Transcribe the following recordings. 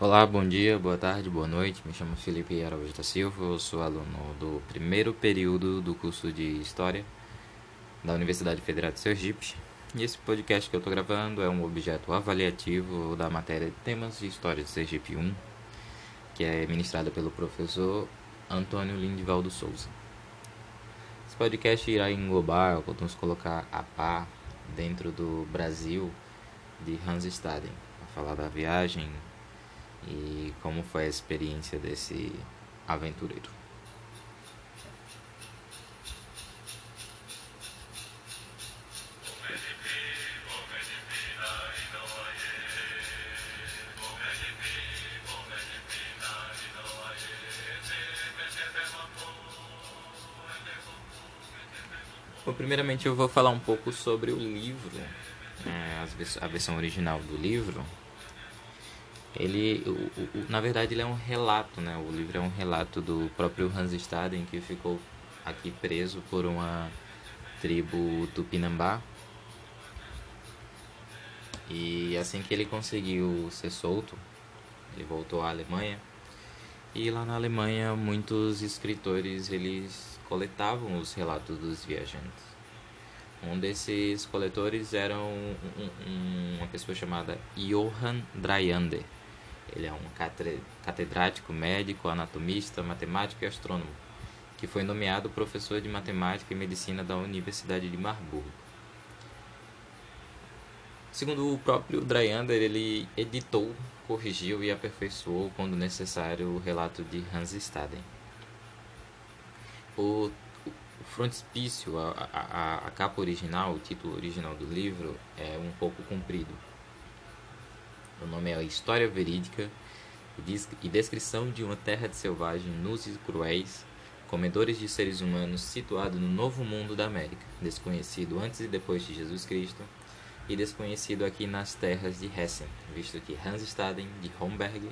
Olá, bom dia, boa tarde, boa noite. Me chamo Felipe Araújo da Silva, eu sou aluno do primeiro período do curso de História da Universidade Federal de Sergipe. E esse podcast que eu estou gravando é um objeto avaliativo da matéria de temas de História de Sergipe 1, que é ministrada pelo professor Antônio Lindivaldo Souza. Esse podcast irá englobar, vamos colocar a par dentro do Brasil de Hans Staden, a falar da viagem e como foi a experiência desse aventureiro. Primeiramente eu vou falar um pouco sobre o livro, é, a versão original do livro, ele o, o, na verdade ele é um relato né? O livro é um relato do próprio Hans Staden que ficou aqui preso por uma tribo tupinambá. E assim que ele conseguiu ser solto ele voltou à Alemanha. E lá na Alemanha muitos escritores eles coletavam os relatos dos viajantes. Um desses coletores era um, um, uma pessoa chamada Johann Dryander ele é um catedrático, médico, anatomista, matemático e astrônomo, que foi nomeado professor de matemática e medicina da Universidade de Marburgo. Segundo o próprio Dryander, ele editou, corrigiu e aperfeiçoou, quando necessário, o relato de Hans Staden. O, o frontispício, a, a, a capa original, o título original do livro, é um pouco comprido o nome é História Verídica e Descrição de uma Terra de Selvagem, Nus e Cruéis, Comedores de Seres Humanos, situado no Novo Mundo da América, desconhecido antes e depois de Jesus Cristo, e desconhecido aqui nas terras de Hessen, visto que Hans Staden, de Homberg,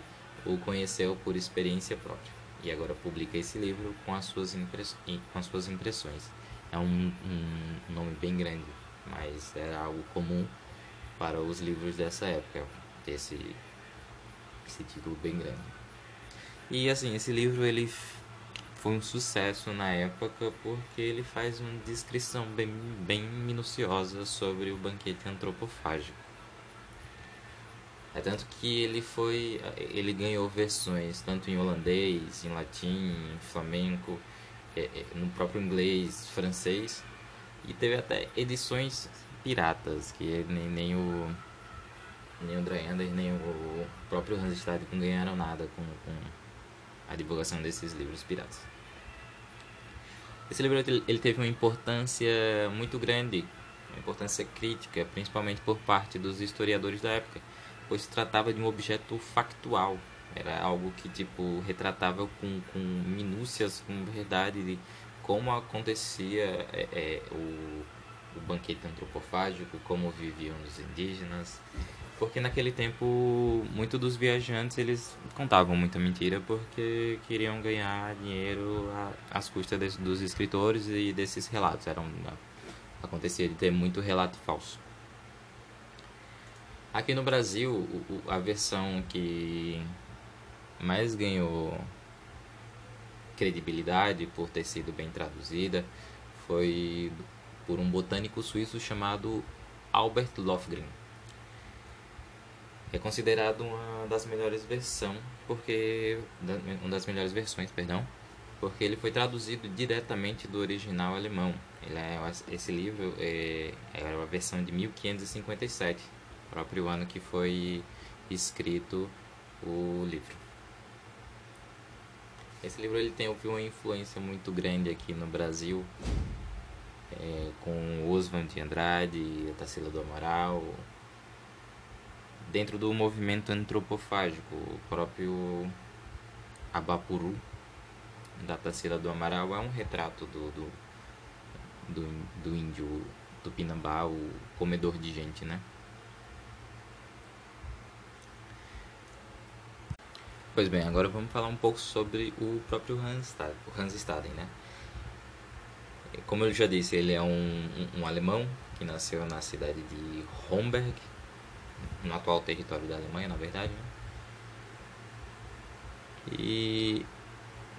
o conheceu por experiência própria. E agora publica esse livro com as suas, impress... com as suas impressões. É um, um nome bem grande, mas era algo comum para os livros dessa época ter esse, esse título bem grande. E assim, esse livro ele foi um sucesso na época porque ele faz uma descrição bem, bem minuciosa sobre o banquete antropofágico. É tanto que ele foi. ele ganhou versões tanto em holandês, em latim, em flamenco, é, é, no próprio inglês, francês, e teve até edições piratas, que nem, nem o nem o próprio Hans Stadicum ganharam nada com, com a divulgação desses livros piratas. Esse livro ele teve uma importância muito grande, uma importância crítica, principalmente por parte dos historiadores da época, pois se tratava de um objeto factual, era algo que tipo retratava com, com minúcias, com verdade de como acontecia é, é, o, o banquete antropofágico, como viviam os indígenas, porque naquele tempo, muitos dos viajantes eles contavam muita mentira porque queriam ganhar dinheiro às custas de, dos escritores e desses relatos. Era um, acontecia de ter muito relato falso. Aqui no Brasil, a versão que mais ganhou credibilidade por ter sido bem traduzida foi por um botânico suíço chamado Albert Lofgren é considerado uma das melhores versões, porque uma das melhores versões, perdão, porque ele foi traduzido diretamente do original alemão. Ele é, esse livro é, é a versão de 1557, próprio ano que foi escrito o livro. Esse livro ele tem uma influência muito grande aqui no Brasil, é, com Oswald de Andrade, Tarsila do Amaral, dentro do movimento antropofágico, o próprio Abapuru da Tarsila do Amaral é um retrato do, do, do, do índio tupinambá, o comedor de gente, né? Pois bem, agora vamos falar um pouco sobre o próprio Hans o Hans Staden né? Como eu já disse, ele é um, um, um alemão que nasceu na cidade de Homberg, no atual território da Alemanha, na verdade. Né? E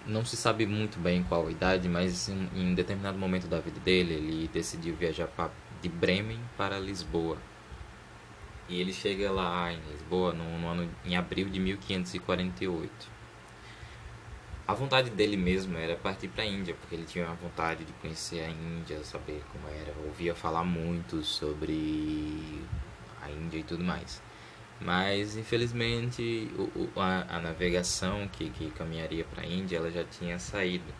não se sabe muito bem qual a idade, mas em, em determinado momento da vida dele, ele decidiu viajar pra, de Bremen para Lisboa. E ele chega lá em Lisboa no, no ano, em abril de 1548. A vontade dele mesmo era partir para a Índia, porque ele tinha a vontade de conhecer a Índia, saber como era, ouvia falar muito sobre a Índia e tudo mais. Mas infelizmente o, o, a, a, navegação que, que caminharia para a Índia ela já tinha saído.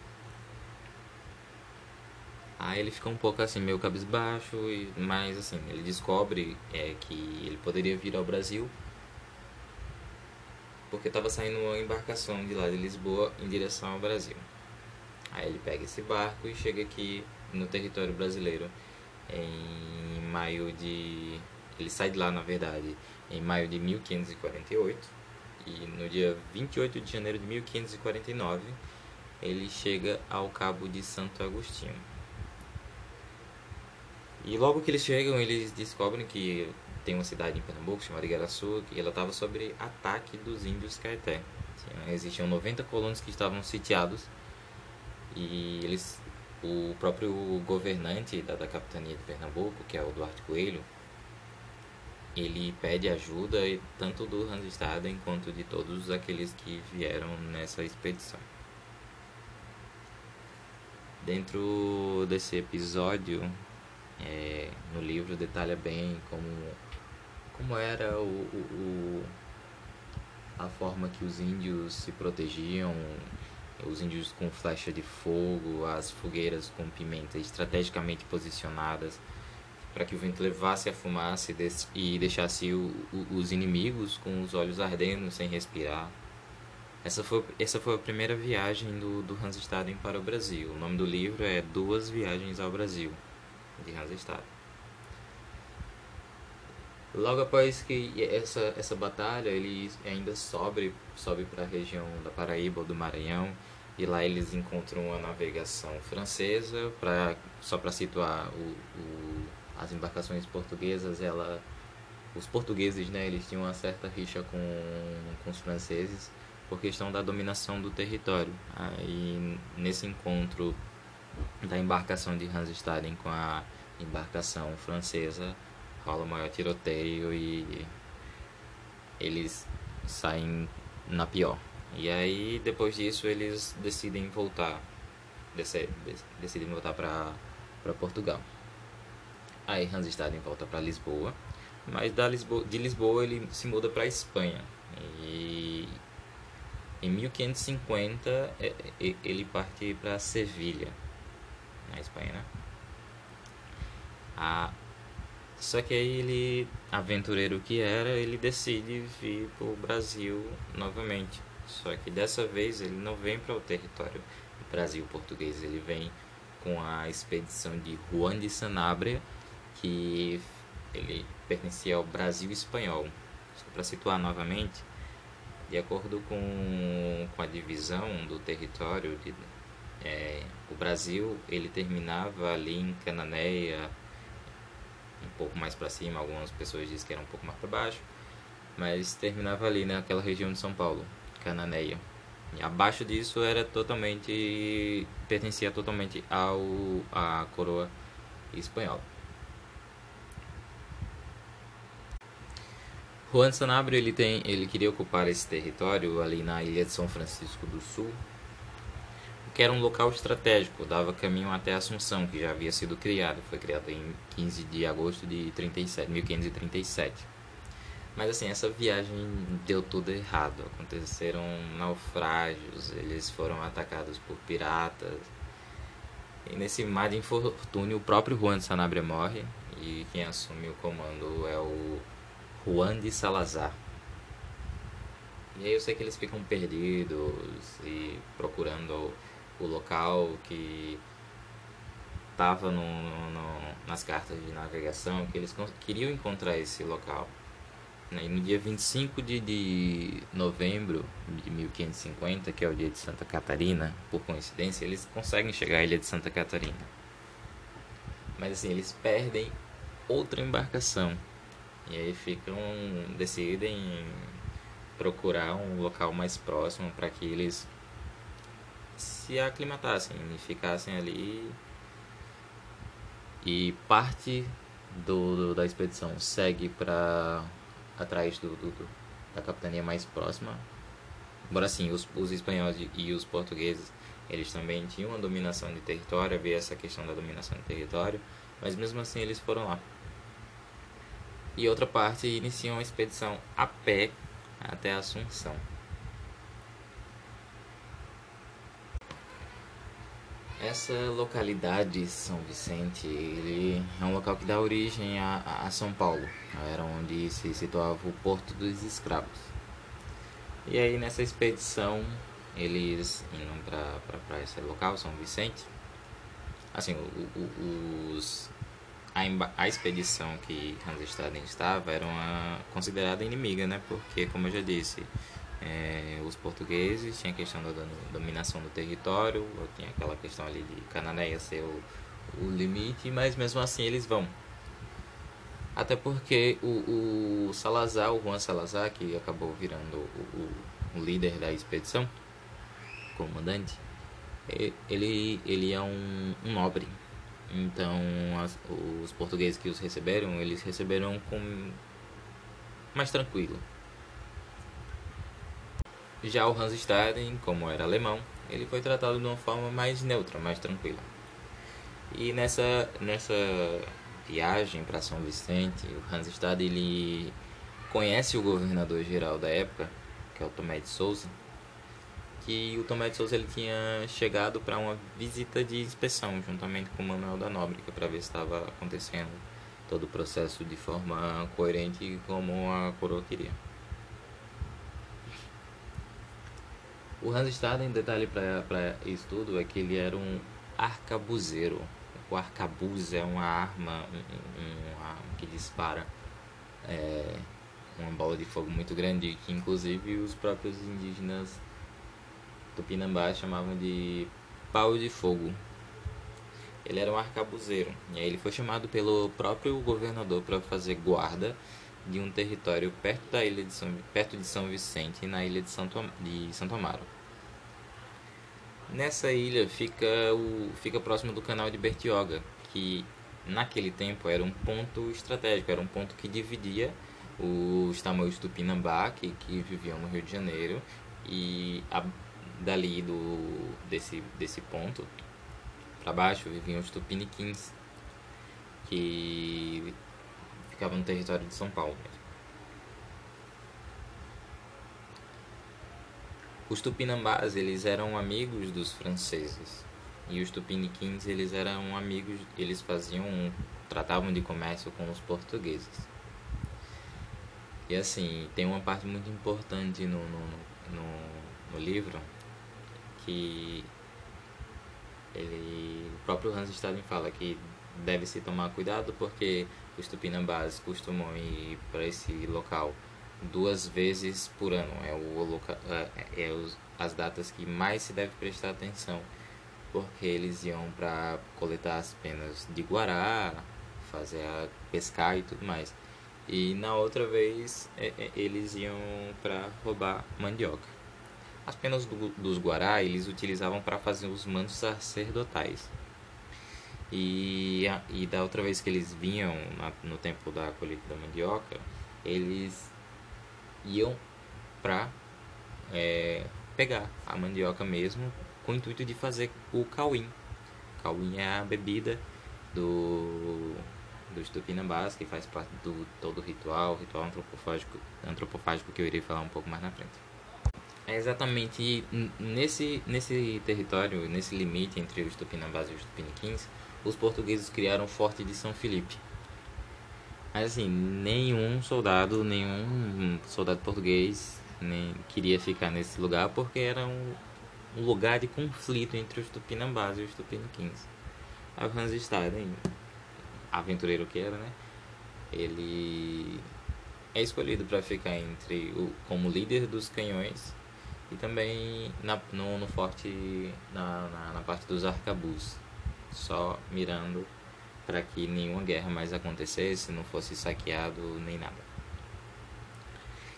Aí ele fica um pouco assim, meio cabisbaixo, e, mas assim, ele descobre é, que ele poderia vir ao Brasil porque estava saindo uma embarcação de lá de Lisboa em direção ao Brasil. Aí ele pega esse barco e chega aqui no território brasileiro em maio de. Ele sai de lá, na verdade, em maio de 1548 e no dia 28 de janeiro de 1549 ele chega ao Cabo de Santo Agostinho. E logo que eles chegam, eles descobrem que tem uma cidade em Pernambuco chamada Igaraçu, que ela estava sob ataque dos índios Caeté. Existiam 90 colonos que estavam sitiados e eles o próprio governante da, da capitania de Pernambuco, que é o Duarte Coelho, ele pede ajuda tanto do Hansestaden quanto de todos aqueles que vieram nessa expedição. Dentro desse episódio, é, no livro detalha bem como, como era o, o, a forma que os índios se protegiam, os índios com flecha de fogo, as fogueiras com pimenta estrategicamente posicionadas para que o vento levasse a fumaça e deixasse o, o, os inimigos com os olhos ardendo sem respirar. Essa foi, essa foi a primeira viagem do, do Hans Staden para o Brasil. O nome do livro é Duas Viagens ao Brasil, de Hans Staden. Logo após que essa, essa batalha, ele ainda sobe, sobe para a região da Paraíba ou do Maranhão, e lá eles encontram uma navegação francesa, pra, só para situar o, o as embarcações portuguesas, ela, os portugueses, né, eles tinham uma certa rixa com, com os franceses por questão da dominação do território. Aí nesse encontro da embarcação de Hansestaden com a embarcação francesa rola o maior tiroteio e eles saem na pior. E aí depois disso eles decidem voltar, decidem voltar para Portugal. Aí Hans em volta para Lisboa, mas da Lisboa, de Lisboa ele se muda para Espanha. E em 1550 é, é, ele parte para Sevilha, na Espanha, né? Ah, só que aí ele, aventureiro que era, ele decide vir para o Brasil novamente. Só que dessa vez ele não vem para o território Brasil português, ele vem com a expedição de Juan de Sanabria que ele pertencia ao Brasil espanhol. Só para situar novamente, de acordo com, com a divisão do território, de, é, o Brasil ele terminava ali em Cananéia, um pouco mais para cima, algumas pessoas dizem que era um pouco mais para baixo, mas terminava ali naquela região de São Paulo, Cananéia. E abaixo disso era totalmente pertencia totalmente ao à coroa espanhola. Juan Sanabria ele tem, ele queria ocupar esse território ali na ilha de São Francisco do Sul, que era um local estratégico, dava caminho até Assunção, que já havia sido criado, foi criado em 15 de agosto de 37, 1537. Mas assim, essa viagem deu tudo errado, aconteceram naufrágios, eles foram atacados por piratas. E nesse mar de infortúnio, o próprio Juan Sanabria morre e quem assume o comando é o Juan de Salazar. E aí eu sei que eles ficam perdidos e procurando o local que estava no, no, nas cartas de navegação, que eles queriam encontrar esse local. Né? E no dia 25 de, de novembro de 1550, que é o dia de Santa Catarina, por coincidência, eles conseguem chegar à ilha de Santa Catarina. Mas assim, eles perdem outra embarcação e aí ficam, decidem procurar um local mais próximo para que eles se aclimatassem e ficassem ali. E parte do, do da expedição segue para atrás do, do, da capitania mais próxima. Embora assim, os, os espanhóis e os portugueses eles também tinham uma dominação de território, havia essa questão da dominação de território, mas mesmo assim eles foram lá. E outra parte iniciam a expedição a pé até Assunção. Essa localidade, São Vicente, ele é um local que dá origem a, a São Paulo. Era onde se situava o Porto dos Escravos. E aí nessa expedição, eles indo para esse local, São Vicente, assim, o, o, os, a, a expedição que Hans Staden estava era uma considerada inimiga, né? Porque, como eu já disse, é, os portugueses tinha a questão da dominação do território, tinha aquela questão ali de Cananéia ser o, o limite, mas mesmo assim eles vão. Até porque o, o Salazar, o Juan Salazar, que acabou virando o, o, o líder da expedição, comandante, ele, ele é um, um nobre. Então, as, os portugueses que os receberam, eles receberam com mais tranquilo já o Hans Staden, como era alemão, ele foi tratado de uma forma mais neutra, mais tranquila. E nessa, nessa viagem para São Vicente, o Hans Staden ele conhece o governador geral da época, que é o Tomé de Souza, que o Tomé de Souza ele tinha chegado para uma visita de inspeção juntamente com o Manuel da Nóbrega para ver se estava acontecendo todo o processo de forma coerente como a coroa queria. O Hans Staden, detalhe para isso tudo, é que ele era um arcabuzeiro. O arcabuz é uma arma, um, um, uma que dispara é, uma bola de fogo muito grande, que inclusive os próprios indígenas tupinambás chamavam de pau de fogo. Ele era um arcabuzeiro, e aí ele foi chamado pelo próprio governador para fazer guarda de um território perto da ilha de São, perto de São Vicente, na ilha de Santo, de Santo Amaro. Nessa ilha fica o fica próximo do canal de Bertioga, que naquele tempo era um ponto estratégico, era um ponto que dividia os tamoios do Pinambá, que, que viviam no Rio de Janeiro, e a, dali do desse desse ponto para baixo viviam os tupiniquins, que ficava no território de São Paulo. Os tupinambás, eles eram amigos dos franceses. E os tupiniquins, eles eram amigos, eles faziam, tratavam de comércio com os portugueses. E assim, tem uma parte muito importante no, no, no, no livro que ele, o próprio Hans Staden fala que deve se tomar cuidado porque os tupinambás costumam ir para esse local duas vezes por ano. É, o loca, é, é os, as datas que mais se deve prestar atenção, porque eles iam para coletar as penas de guará, fazer a pescar e tudo mais. E na outra vez é, é, eles iam para roubar mandioca. As penas do, dos guará eles utilizavam para fazer os mantos sacerdotais. E, e da outra vez que eles vinham na, no tempo da colheita da mandioca, eles iam para é, pegar a mandioca mesmo com o intuito de fazer o cauim. Cauim é a bebida do dos tupinambás que faz parte do todo o ritual, ritual antropofágico, antropofágico que eu irei falar um pouco mais na frente. É exatamente nesse nesse território, nesse limite entre os tupinambás e os tupiniquins, os portugueses criaram o Forte de São Felipe. Mas assim, nenhum soldado, nenhum soldado português nem queria ficar nesse lugar porque era um, um lugar de conflito entre os tupinambás e os tupiniquins. A Hans Staden, aventureiro que era, né? Ele é escolhido para ficar entre o, como líder dos canhões e também na, no, no forte na, na, na parte dos arcabuz só mirando para que nenhuma guerra mais acontecesse, não fosse saqueado nem nada.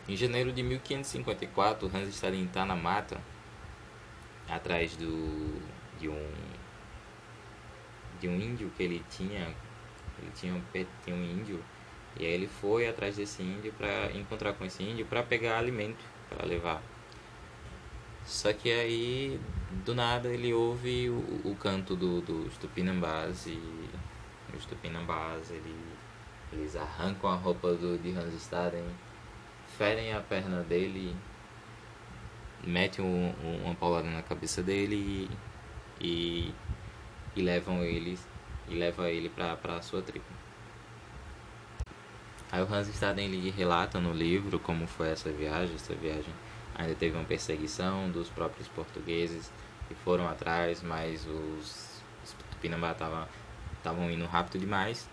Em janeiro de 1554, Hans está na mata, atrás do, de um de um índio que ele tinha, ele tinha um, tinha um índio e aí ele foi atrás desse índio para encontrar com esse índio para pegar alimento para levar. Só que aí do nada ele ouve o, o canto do, dos tupinambás e os tupinambás ele, eles arrancam a roupa do, de Hans Staden, ferem a perna dele, metem um, um, uma paulada na cabeça dele e, e, e levam ele e leva ele para a sua tribo. Aí o Hans Staden ele relata no livro como foi essa viagem, essa viagem ainda teve uma perseguição dos próprios portugueses que foram atrás, mas os, os Tupinambá estavam indo rápido demais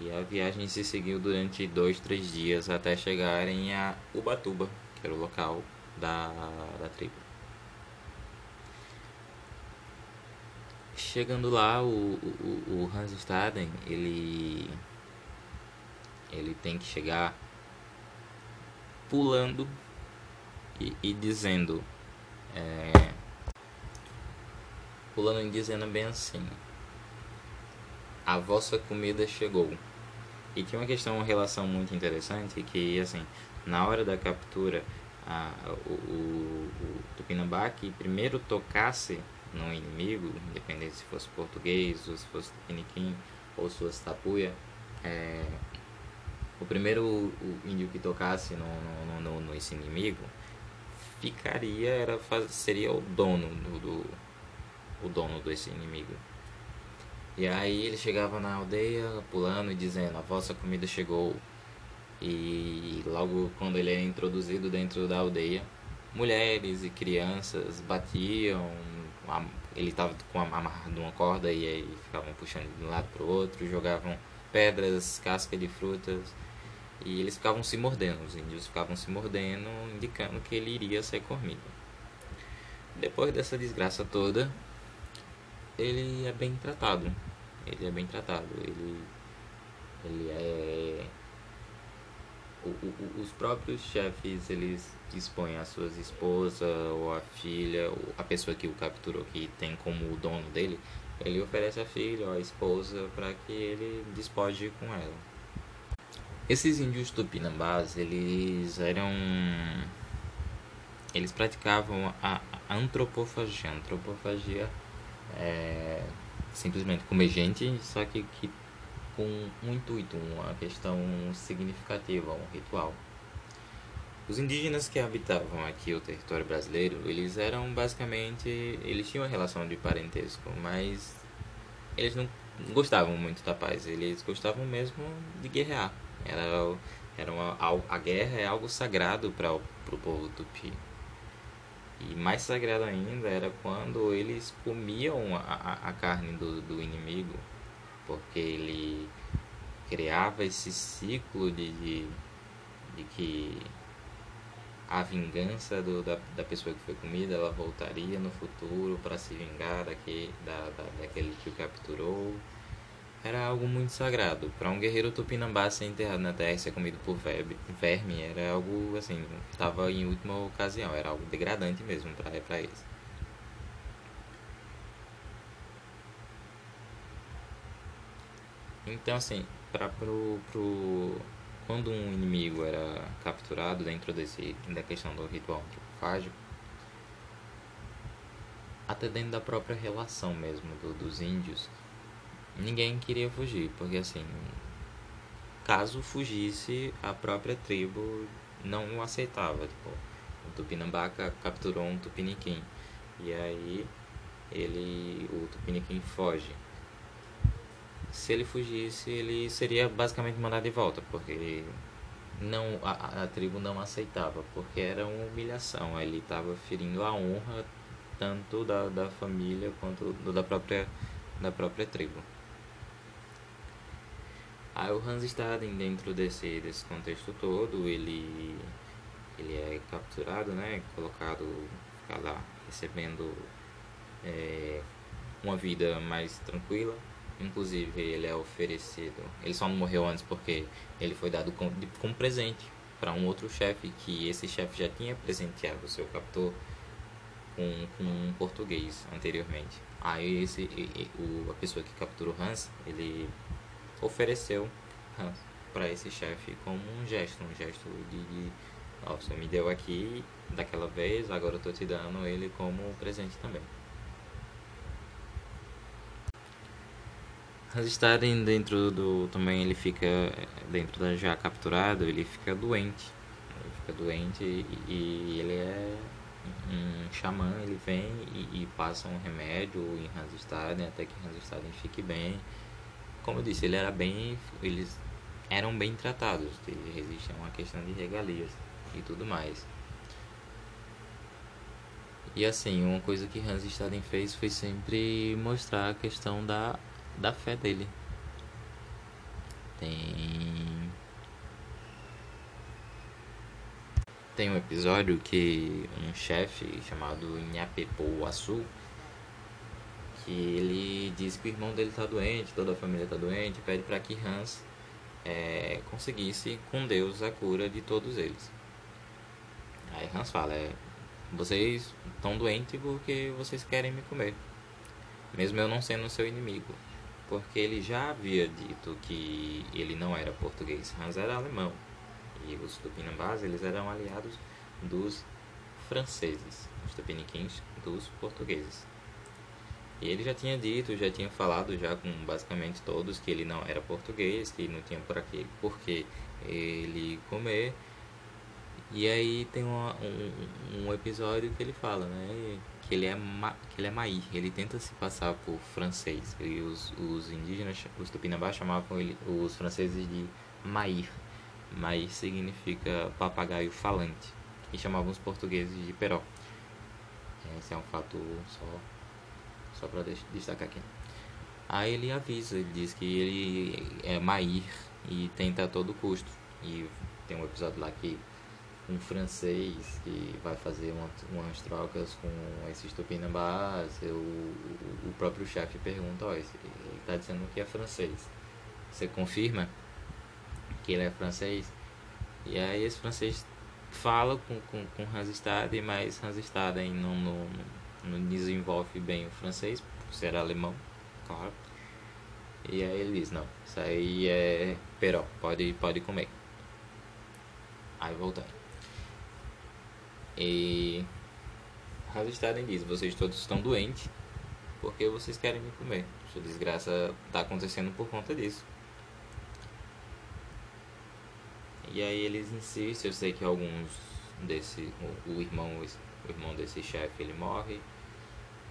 e a viagem se seguiu durante dois, três dias até chegarem a Ubatuba, que era o local da, da tribo. Chegando lá, o, o, o Hans Staden, ele, ele tem que chegar pulando e, e dizendo, é, pulando e dizendo bem assim, a vossa comida chegou. E tinha uma questão, uma relação muito interessante que, assim, na hora da captura, a, o, o, o Tupinambá que primeiro tocasse no inimigo, independente se fosse português, ou se fosse tupiniquim, ou se fosse tapuia, é, o primeiro o índio que tocasse no, no, no, no esse inimigo ficaria, era, seria o dono do, do, o dono desse inimigo. E aí ele chegava na aldeia pulando e dizendo, a vossa comida chegou. E logo quando ele é introduzido dentro da aldeia, mulheres e crianças batiam, ele estava com amarrado numa corda e aí ficavam puxando de um lado para o outro, jogavam pedras, casca de frutas e eles ficavam se mordendo, os índios ficavam se mordendo, indicando que ele iria ser comido. Depois dessa desgraça toda, ele é bem tratado. Ele é bem tratado. Ele, ele é. O, o, os próprios chefes eles dispõem as suas esposas ou a filha, ou a pessoa que o capturou, que tem como dono dele, ele oferece a filha ou a esposa para que ele despoje com ela. Esses índios tupinambás, eles eram. Eles praticavam a antropofagia. Antropofagia é simplesmente comer gente, só que, que com um intuito, uma questão significativa, um ritual. Os indígenas que habitavam aqui o território brasileiro, eles eram basicamente, eles tinham uma relação de parentesco, mas eles não gostavam muito da paz, eles gostavam mesmo de guerrear. Era, era uma, a guerra é algo sagrado para o povo tupi. E mais sagrado ainda era quando eles comiam a, a carne do, do inimigo, porque ele criava esse ciclo de, de, de que a vingança do, da, da pessoa que foi comida ela voltaria no futuro para se vingar daquele, da, da, daquele que o capturou era algo muito sagrado. Para um guerreiro tupinambá ser enterrado na terra e ser comido por verme era algo assim, estava em última ocasião, era algo degradante mesmo para eles. Então assim, para pro, pro quando um inimigo era capturado dentro desse da questão do ritual antropofágico, até dentro da própria relação mesmo do, dos índios, ninguém queria fugir, porque assim, caso fugisse, a própria tribo não o aceitava. Tipo, o Tupinambá capturou um Tupiniquim. E aí ele. o Tupiniquim foge. Se ele fugisse, ele seria basicamente mandado de volta, porque não a, a tribo não aceitava, porque era uma humilhação. Ele estava ferindo a honra tanto da, da família quanto da própria, da própria tribo. Aí o Hans Staden, dentro desse, desse contexto todo, ele, ele é capturado, né, colocado, fica lá recebendo é, uma vida mais tranquila. Inclusive ele é oferecido, ele só não morreu antes porque ele foi dado como, como presente para um outro chefe que esse chefe já tinha presenteado o seu captor com, com um português anteriormente. Aí esse, o, a pessoa que capturou Hans, ele ofereceu para esse chefe como um gesto, um gesto de, de ó, você me deu aqui daquela vez, agora eu tô te dando ele como presente também. Hans Staden dentro do também ele fica dentro da já capturado, ele fica doente. Ele fica doente e, e ele é um xamã, ele vem e, e passa um remédio em Hanstaden até que Hanstaden fique bem. Como eu disse, ele era bem, eles eram bem tratados, existe uma questão de regalias e tudo mais. E assim, uma coisa que Hans Staden fez foi sempre mostrar a questão da, da fé dele. Tem tem um episódio que um chefe chamado Nhapepo Açu que ele diz que o irmão dele está doente, toda a família está doente, pede para que Hans é, conseguisse com Deus a cura de todos eles. Aí Hans fala, é, vocês estão doentes porque vocês querem me comer, mesmo eu não sendo seu inimigo, porque ele já havia dito que ele não era português, Hans era alemão e os tupinambás eles eram aliados dos franceses, os tupiniquins dos portugueses. E ele já tinha dito, já tinha falado já com basicamente todos que ele não era português, que não tinha por aqui porque ele comer. E aí tem uma, um, um episódio que ele fala, né? Que ele é, ma, que ele é maí, ele tenta se passar por francês. E os, os indígenas, os tupinambás chamavam ele, os franceses de maír, mas significa papagaio falante, e chamavam os portugueses de peró. Esse é um fato só, só para destacar aqui. Aí ele avisa, ele diz que ele é Mair e tenta a todo custo. E tem um episódio lá que um francês que vai fazer uma, umas trocas com esses tupinambás, o, o próprio chefe pergunta, ó, ele está dizendo que é francês. Você confirma? que ele é francês. E aí esse francês fala com, com, com Hans Staden, mas Hans Staden não, não, não desenvolve bem o francês, por ser alemão, claro. E aí ele diz, não, isso aí é peró, pode, pode comer. Aí voltando. E Hans Staden diz, vocês todos estão doentes porque vocês querem me comer. Sua desgraça está acontecendo por conta disso. E aí eles insistem, eu sei que alguns desse. O, o irmão, o irmão desse chefe ele morre.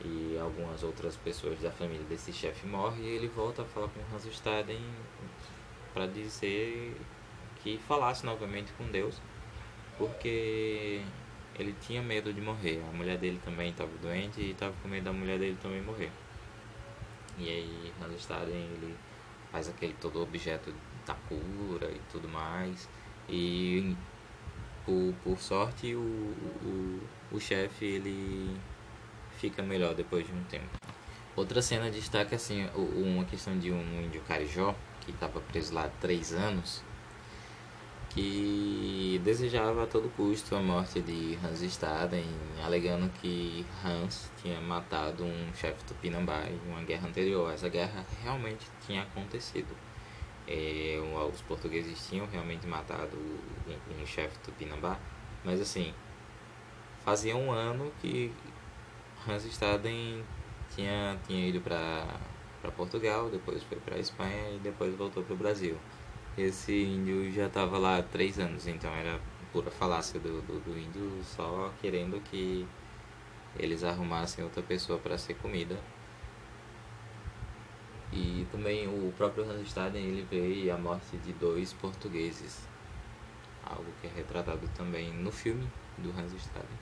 E algumas outras pessoas da família desse chefe morrem e ele volta a falar com Hans Staden para dizer que falasse novamente com Deus, porque ele tinha medo de morrer. A mulher dele também estava doente e estava com medo da mulher dele também morrer. E aí Hans Staden ele faz aquele todo objeto da cura e tudo mais. E por, por sorte o, o, o chefe ele fica melhor depois de um tempo. Outra cena destaca assim uma questão de um índio carijó que estava preso lá há três anos que desejava a todo custo a morte de Hans Staden, alegando que Hans tinha matado um chefe tupinambá em uma guerra anterior. Essa guerra realmente tinha acontecido. É, os portugueses tinham realmente matado um, um chefe Tupinambá, mas assim, fazia um ano que Hans Staden tinha, tinha ido para Portugal, depois foi para Espanha e depois voltou para o Brasil. Esse índio já estava lá há três anos, então era pura falácia do, do, do índio só querendo que eles arrumassem outra pessoa para ser comida e também o próprio Hans Staden ele vê a morte de dois portugueses, algo que é retratado também no filme do Hans Staden.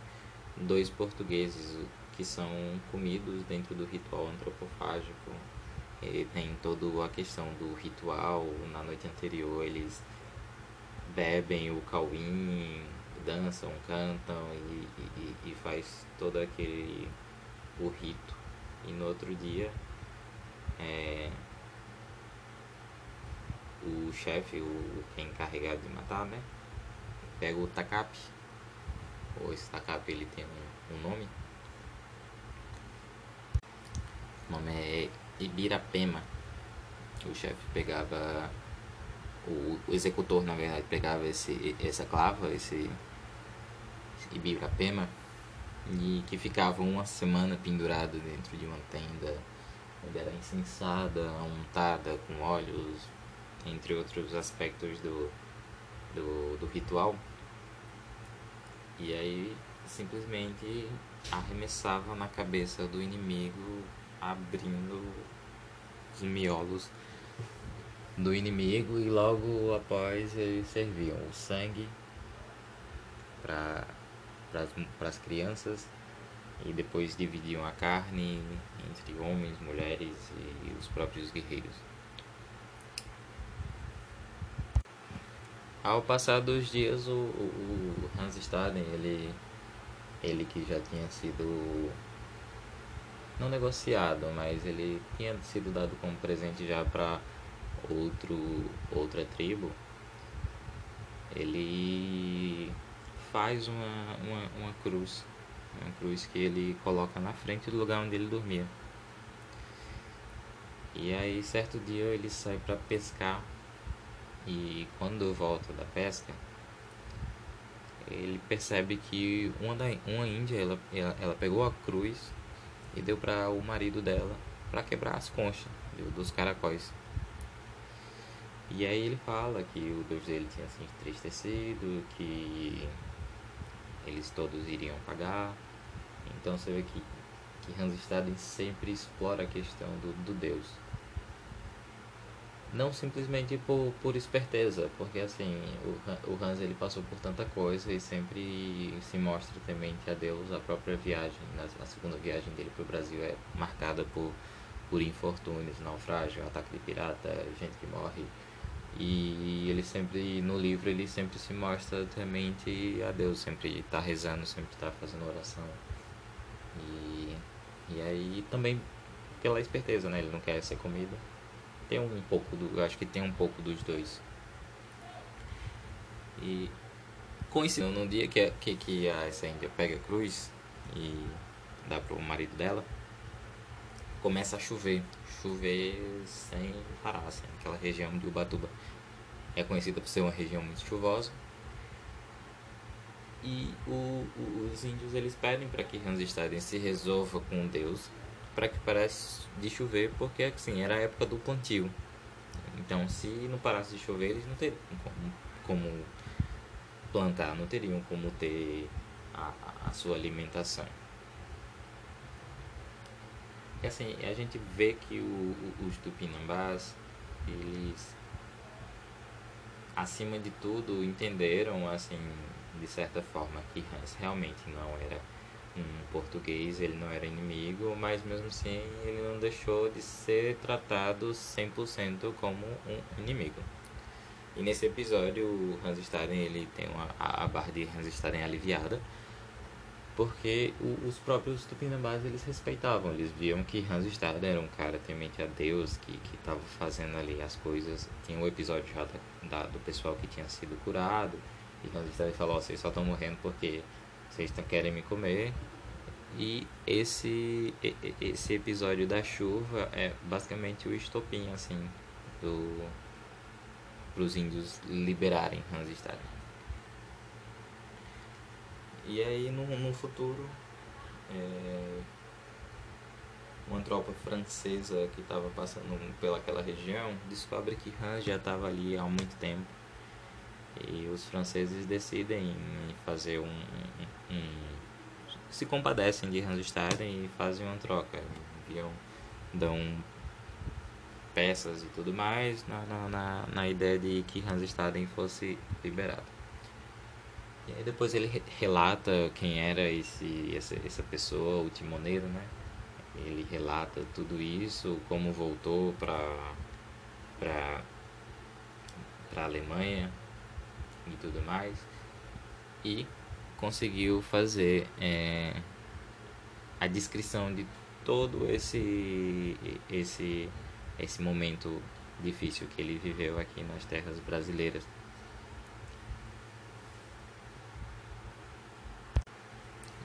Dois portugueses que são comidos dentro do ritual antropofágico. E tem toda a questão do ritual, na noite anterior eles bebem o cauim, dançam, cantam e, e, e faz todo aquele o rito. E no outro dia é, o chefe, o quem é encarregado de matar, né? pega o tacape, ou esse tacape ele tem um, um nome. O nome é Ibirapema. O chefe pegava o, executor na verdade pegava esse essa clava, esse, esse Ibirapema e que ficava uma semana pendurado dentro de uma tenda onde era incensada, untada com óleos, entre outros aspectos do, do, do ritual. E aí simplesmente arremessava na cabeça do inimigo, abrindo os miolos do inimigo e logo após eles serviam o sangue para as crianças e depois dividiam a carne entre homens, mulheres e os próprios guerreiros. Ao passar dos dias, o, o Hans Staden, ele, ele que já tinha sido não negociado, mas ele tinha sido dado como presente já para outro outra tribo, ele faz uma, uma, uma cruz, uma cruz que ele coloca na frente do lugar onde ele dormia. E aí certo dia ele sai para pescar e quando volta da pesca ele percebe que uma, da, uma índia ela, ela, ela pegou a cruz e deu para o marido dela para quebrar as conchas dos caracóis. E aí ele fala que o Deus dele tinha se entristecido, que eles todos iriam pagar. Então você vê que, que Hans Staden sempre explora a questão do, do Deus. Não simplesmente por, por esperteza, porque assim, o, o Hans ele passou por tanta coisa e sempre se mostra temente a Deus. A própria viagem, a segunda viagem dele para o Brasil é marcada por, por infortúnios, naufrágio, ataque de pirata, gente que morre e ele sempre, no livro, ele sempre se mostra temente a Deus, sempre está rezando, sempre está fazendo oração. E, e aí também pela esperteza, né? Ele não quer ser comido. Tem um pouco do. Acho que tem um pouco dos dois. E coincidiu num dia que, que, que a, essa índia pega a cruz e dá pro marido dela, começa a chover chover sem parar, assim, aquela região de Ubatuba é conhecida por ser uma região muito chuvosa. E o, o, os índios eles pedem para que Staden se resolva com Deus para que parasse de chover, porque assim, era a época do plantio. Então, se não parasse de chover, eles não teriam como, como plantar, não teriam como ter a, a sua alimentação. E assim, a gente vê que o, os tupinambás, eles acima de tudo entenderam assim, de certa forma que Hans realmente não era um português, ele não era inimigo, mas mesmo assim ele não deixou de ser tratado 100% como um inimigo. E nesse episódio o Hans Staden ele tem uma, a barra de Hans Staden aliviada, porque o, os próprios tupinambás eles respeitavam, eles viam que Hans Staden era um cara temente a Deus, que estava fazendo ali as coisas. Tinha um episódio já da, da, do pessoal que tinha sido curado, e Hans Staden falou: vocês só estão morrendo porque vocês tão, querem me comer. E esse, esse episódio da chuva é basicamente o estopim, assim, do, para os índios liberarem Hans Staden. E aí no, no futuro é, uma tropa francesa que estava passando pelaquela região descobre que Han já estava ali há muito tempo e os franceses decidem fazer um, um, um se compadecem de Staden e fazem uma troca. Enviam dão peças e tudo mais na, na, na, na ideia de que Staden fosse liberado. E aí depois ele relata quem era esse, essa, essa pessoa, o timoneiro, né? Ele relata tudo isso, como voltou para para a Alemanha e tudo mais e conseguiu fazer é, a descrição de todo esse esse esse momento difícil que ele viveu aqui nas terras brasileiras.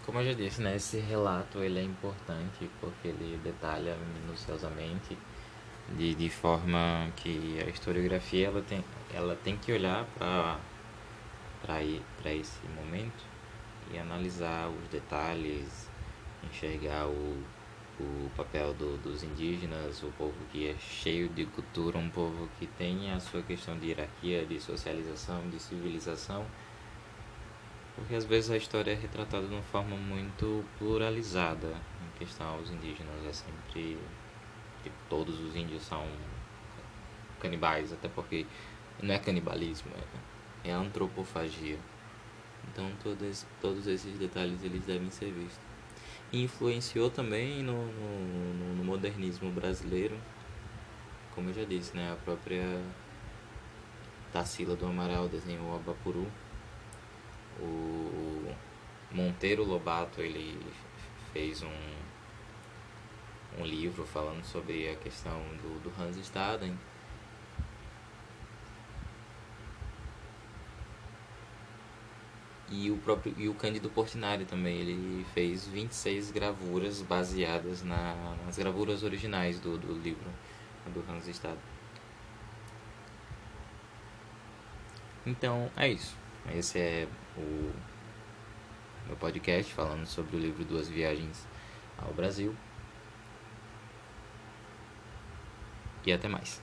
Como eu já disse, né, esse relato ele é importante porque ele detalha minuciosamente de, de forma que a historiografia ela tem, ela tem que olhar para para esse momento e analisar os detalhes, enxergar o, o papel do, dos indígenas, o povo que é cheio de cultura, um povo que tem a sua questão de hierarquia, de socialização, de civilização, porque às vezes a história é retratada de uma forma muito pluralizada em questão aos indígenas, é sempre que todos os índios são canibais, até porque não é canibalismo, é, é antropofagia. Então todos, todos esses detalhes eles devem ser vistos. E influenciou também no, no, no, modernismo brasileiro, como eu já disse, né? A própria Tarsila do Amaral desenhou Abapuru. O Monteiro Lobato ele fez um um livro falando sobre a questão do, do Hans Staden. E o próprio e o Cândido Portinari também, ele fez 26 gravuras baseadas na, nas gravuras originais do, do livro do Hans Staden. Então, é isso. Esse é o meu podcast falando sobre o livro Duas Viagens ao Brasil. e até mais.